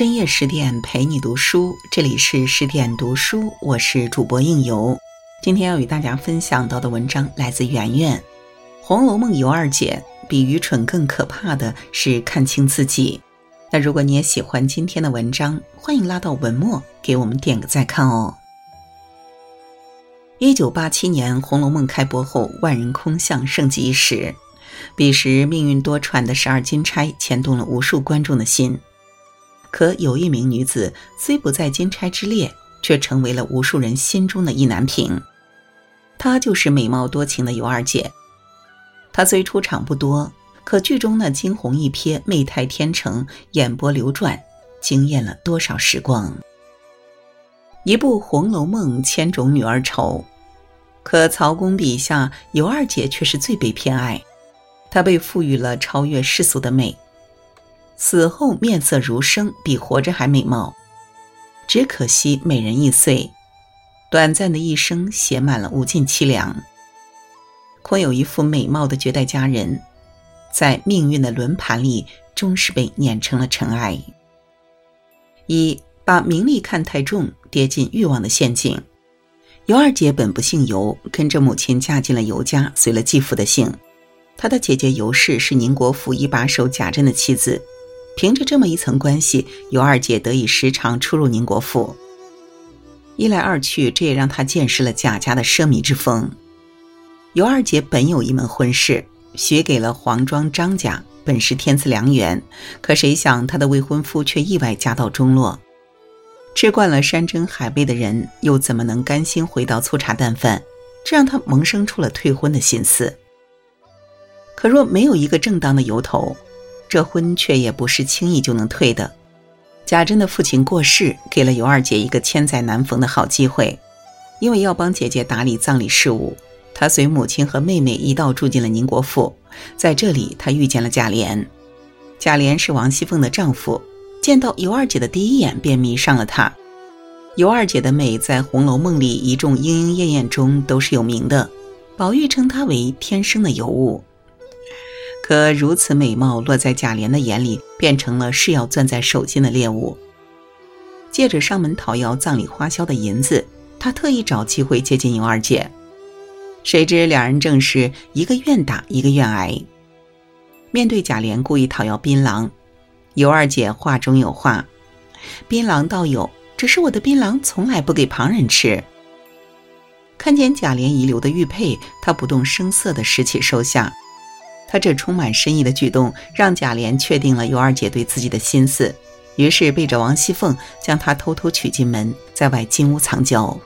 深夜十点陪你读书，这里是十点读书，我是主播应由。今天要与大家分享到的文章来自圆圆，《红楼梦》尤二姐比愚蠢更可怕的是看清自己。那如果你也喜欢今天的文章，欢迎拉到文末给我们点个再看哦。一九八七年，《红楼梦》开播后，万人空巷，盛极一时。彼时命运多舛的十二金钗牵动了无数观众的心。可有一名女子虽不在金钗之列，却成为了无数人心中的意难平。她就是美貌多情的尤二姐。她虽出场不多，可剧中那惊鸿一瞥、媚态天成、眼波流转，惊艳了多少时光。一部《红楼梦》，千种女儿愁，可曹公笔下尤二姐却是最被偏爱。她被赋予了超越世俗的美，死后面色如生，比活着还美貌。只可惜美人易碎，短暂的一生写满了无尽凄凉。空有一副美貌的绝代佳人，在命运的轮盘里，终是被碾成了尘埃。一把名利看太重。跌进欲望的陷阱。尤二姐本不姓尤，跟着母亲嫁进了尤家，随了继父的姓。她的姐姐尤氏是宁国府一把手贾珍的妻子，凭着这么一层关系，尤二姐得以时常出入宁国府。一来二去，这也让她见识了贾家的奢靡之风。尤二姐本有一门婚事，许给了黄庄张家，本是天赐良缘，可谁想她的未婚夫却意外家道中落。吃惯了山珍海味的人，又怎么能甘心回到粗茶淡饭？这让她萌生出了退婚的心思。可若没有一个正当的由头，这婚却也不是轻易就能退的。贾珍的父亲过世，给了尤二姐一个千载难逢的好机会。因为要帮姐姐打理葬礼事务，她随母亲和妹妹一道住进了宁国府。在这里，她遇见了贾琏。贾琏是王熙凤的丈夫。见到尤二姐的第一眼便迷上了她。尤二姐的美在《红楼梦》里一众莺莺燕燕中都是有名的，宝玉称她为天生的尤物。可如此美貌落在贾琏的眼里，变成了是要攥在手心的猎物。借着上门讨要葬礼花销的银子，他特意找机会接近尤二姐。谁知两人正是一个愿打，一个愿挨。面对贾琏故意讨要槟榔。尤二姐话中有话，槟榔倒有，只是我的槟榔从来不给旁人吃。看见贾琏遗留的玉佩，她不动声色地拾起收下。他这充满深意的举动，让贾琏确定了尤二姐对自己的心思，于是背着王熙凤将她偷偷娶进门，在外金屋藏娇。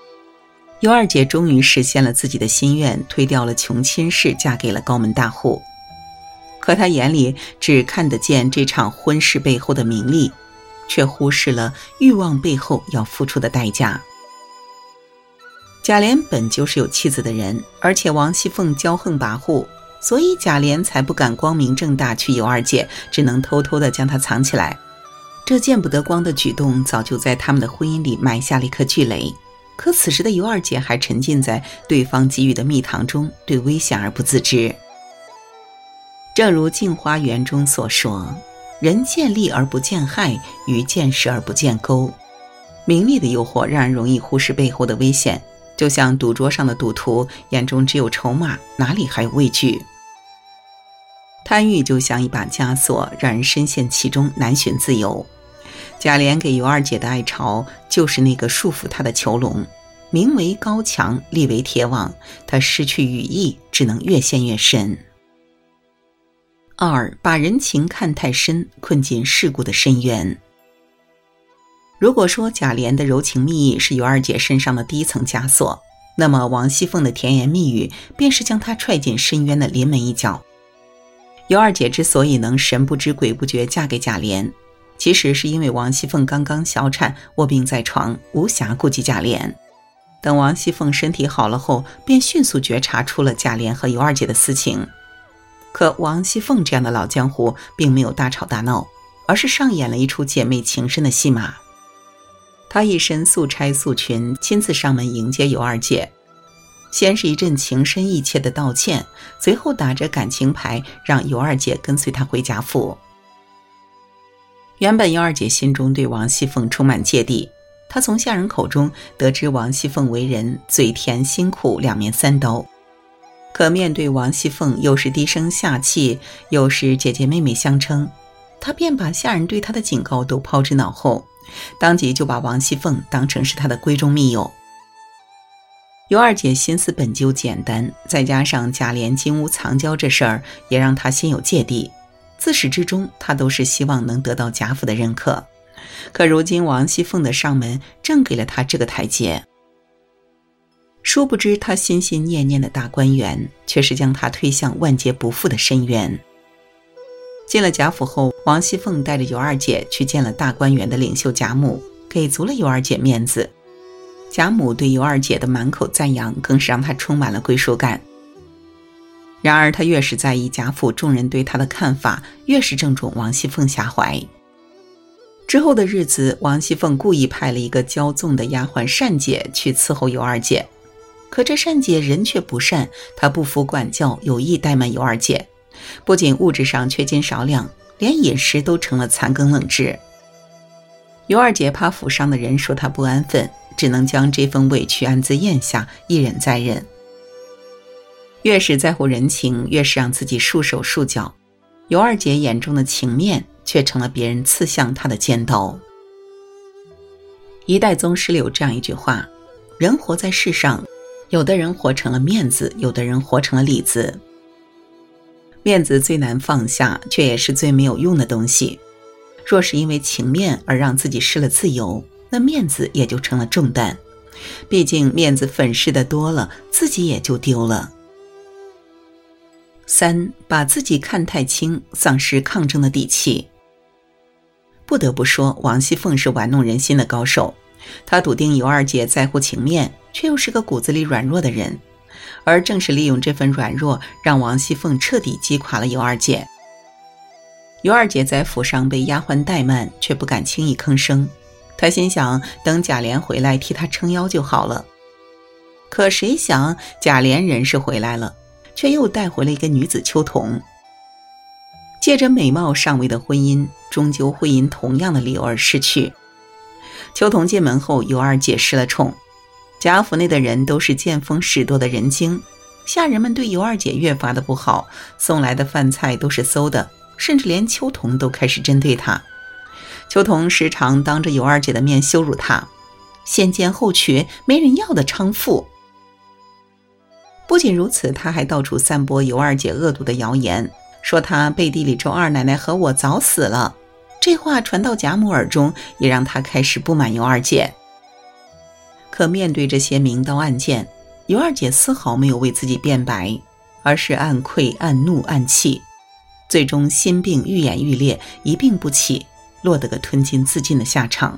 尤二姐终于实现了自己的心愿，推掉了穷亲事，嫁给了高门大户。可他眼里只看得见这场婚事背后的名利，却忽视了欲望背后要付出的代价。贾琏本就是有妻子的人，而且王熙凤骄横跋扈，所以贾琏才不敢光明正大去尤二姐，只能偷偷的将她藏起来。这见不得光的举动，早就在他们的婚姻里埋下了一颗巨雷。可此时的尤二姐还沉浸在对方给予的蜜糖中，对危险而不自知。正如《镜花缘》中所说：“人见利而不见害，鱼见食而不见钩。”名利的诱惑让人容易忽视背后的危险，就像赌桌上的赌徒眼中只有筹码，哪里还有畏惧？贪欲就像一把枷锁，让人深陷其中，难寻自由。贾琏给尤二姐的爱巢，就是那个束缚她的囚笼，名为高墙，利为铁网，她失去羽翼，只能越陷越深。二把人情看太深，困进世故的深渊。如果说贾琏的柔情蜜意是尤二姐身上的第一层枷锁，那么王熙凤的甜言蜜语便是将她踹进深渊的临门一脚。尤二姐之所以能神不知鬼不觉嫁给贾琏，其实是因为王熙凤刚刚小产，卧病在床，无暇顾及贾琏。等王熙凤身体好了后，便迅速觉察出了贾琏和尤二姐的私情。可王熙凤这样的老江湖并没有大吵大闹，而是上演了一出姐妹情深的戏码。她一身素钗素裙，亲自上门迎接尤二姐，先是一阵情深意切的道歉，随后打着感情牌让尤二姐跟随他回贾府。原本尤二姐心中对王熙凤充满芥蒂，她从下人口中得知王熙凤为人嘴甜心苦，两面三刀。可面对王熙凤又是低声下气，又是姐姐妹妹相称，她便把下人对她的警告都抛之脑后，当即就把王熙凤当成是她的闺中密友。尤二姐心思本就简单，再加上贾琏金屋藏娇这事儿，也让她心有芥蒂。自始至终，她都是希望能得到贾府的认可。可如今王熙凤的上门正给了她这个台阶，殊不知她心心念念的大观园，却是将她推向万劫不复的深渊。进了贾府后，王熙凤带着尤二姐去见了大观园的领袖贾母，给足了尤二姐面子。贾母对尤二姐的满口赞扬，更是让她充满了归属感。然而，她越是在意贾府众人对她的看法，越是正中王熙凤下怀。之后的日子，王熙凤故意派了一个骄纵的丫鬟善姐去伺候尤二姐，可这善姐人却不善，她不服管教，有意怠慢尤二姐，不仅物质上缺斤少两，连饮食都成了残羹冷炙。尤二姐怕府上的人说她不安分。只能将这份委屈暗自咽下，一忍再忍。越是在乎人情，越是让自己束手束脚。尤二姐眼中的情面，却成了别人刺向她的尖刀。一代宗师里有这样一句话：人活在世上，有的人活成了面子，有的人活成了里子。面子最难放下，却也是最没有用的东西。若是因为情面而让自己失了自由。那面子也就成了重担，毕竟面子粉饰的多了，自己也就丢了。三，把自己看太轻，丧失抗争的底气。不得不说，王熙凤是玩弄人心的高手。她笃定尤二姐在乎情面，却又是个骨子里软弱的人，而正是利用这份软弱，让王熙凤彻底击垮了尤二姐。尤二姐在府上被丫鬟怠慢，却不敢轻易吭声。她心想，等贾琏回来替她撑腰就好了。可谁想，贾琏人是回来了，却又带回了一个女子秋桐。借着美貌上位的婚姻，终究会因同样的理由而失去。秋桐进门后，尤二姐失了宠。贾府内的人都是见风使舵的人精，下人们对尤二姐越发的不好，送来的饭菜都是馊的，甚至连秋桐都开始针对她。秋桐时常当着尤二姐的面羞辱她，先奸后娶没人要的娼妇。不仅如此，他还到处散播尤二姐恶毒的谣言，说她背地里周二奶奶和我早死了。这话传到贾母耳中，也让她开始不满尤二姐。可面对这些明刀暗剑，尤二姐丝毫没有为自己辩白，而是暗愧、暗怒、暗气，最终心病愈演愈烈，一病不起。落得个吞金自尽的下场。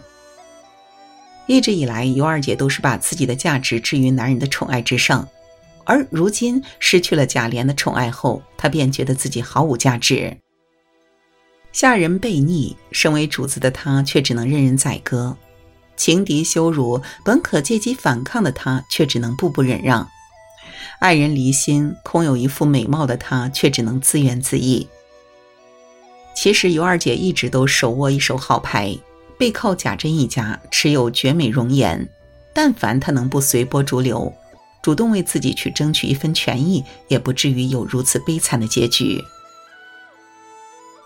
一直以来，尤二姐都是把自己的价值置于男人的宠爱之上，而如今失去了贾琏的宠爱后，她便觉得自己毫无价值。下人悖逆，身为主子的她却只能任人宰割；情敌羞辱，本可借机反抗的她却只能步步忍让；爱人离心，空有一副美貌的她却只能自怨自艾。其实尤二姐一直都手握一手好牌，背靠贾珍一家，持有绝美容颜。但凡她能不随波逐流，主动为自己去争取一份权益，也不至于有如此悲惨的结局。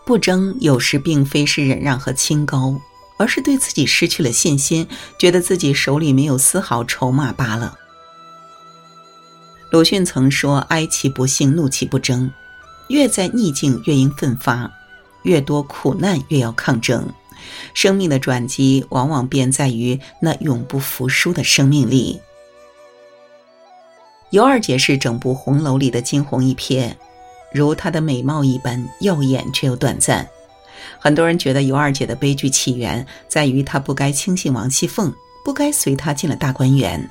不争，有时并非是忍让和清高，而是对自己失去了信心，觉得自己手里没有丝毫筹码罢了。鲁迅曾说：“哀其不幸，怒其不争。越在逆境，越应奋发。”越多苦难，越要抗争。生命的转机，往往便在于那永不服输的生命力。尤二姐是整部红楼里的惊鸿一瞥，如她的美貌一般耀眼却又短暂。很多人觉得尤二姐的悲剧起源在于她不该轻信王熙凤，不该随她进了大观园。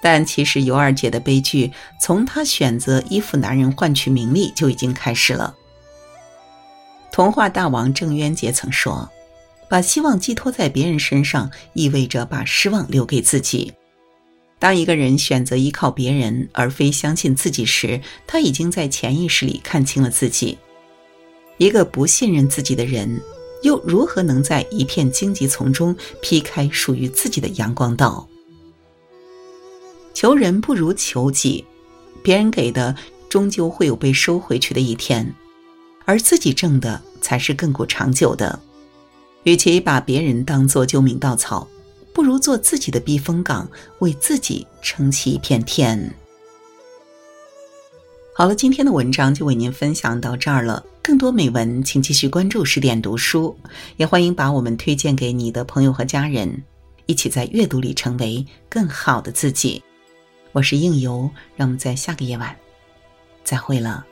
但其实尤二姐的悲剧，从她选择依附男人换取名利就已经开始了。童话大王郑渊洁曾说：“把希望寄托在别人身上，意味着把失望留给自己。当一个人选择依靠别人而非相信自己时，他已经在潜意识里看清了自己。一个不信任自己的人，又如何能在一片荆棘丛中劈开属于自己的阳光道？求人不如求己，别人给的终究会有被收回去的一天，而自己挣的才是亘古长久的。与其把别人当做救命稻草，不如做自己的避风港，为自己撑起一片天。好了，今天的文章就为您分享到这儿了。更多美文，请继续关注十点读书，也欢迎把我们推荐给你的朋友和家人，一起在阅读里成为更好的自己。我是应由，让我们在下个夜晚再会了。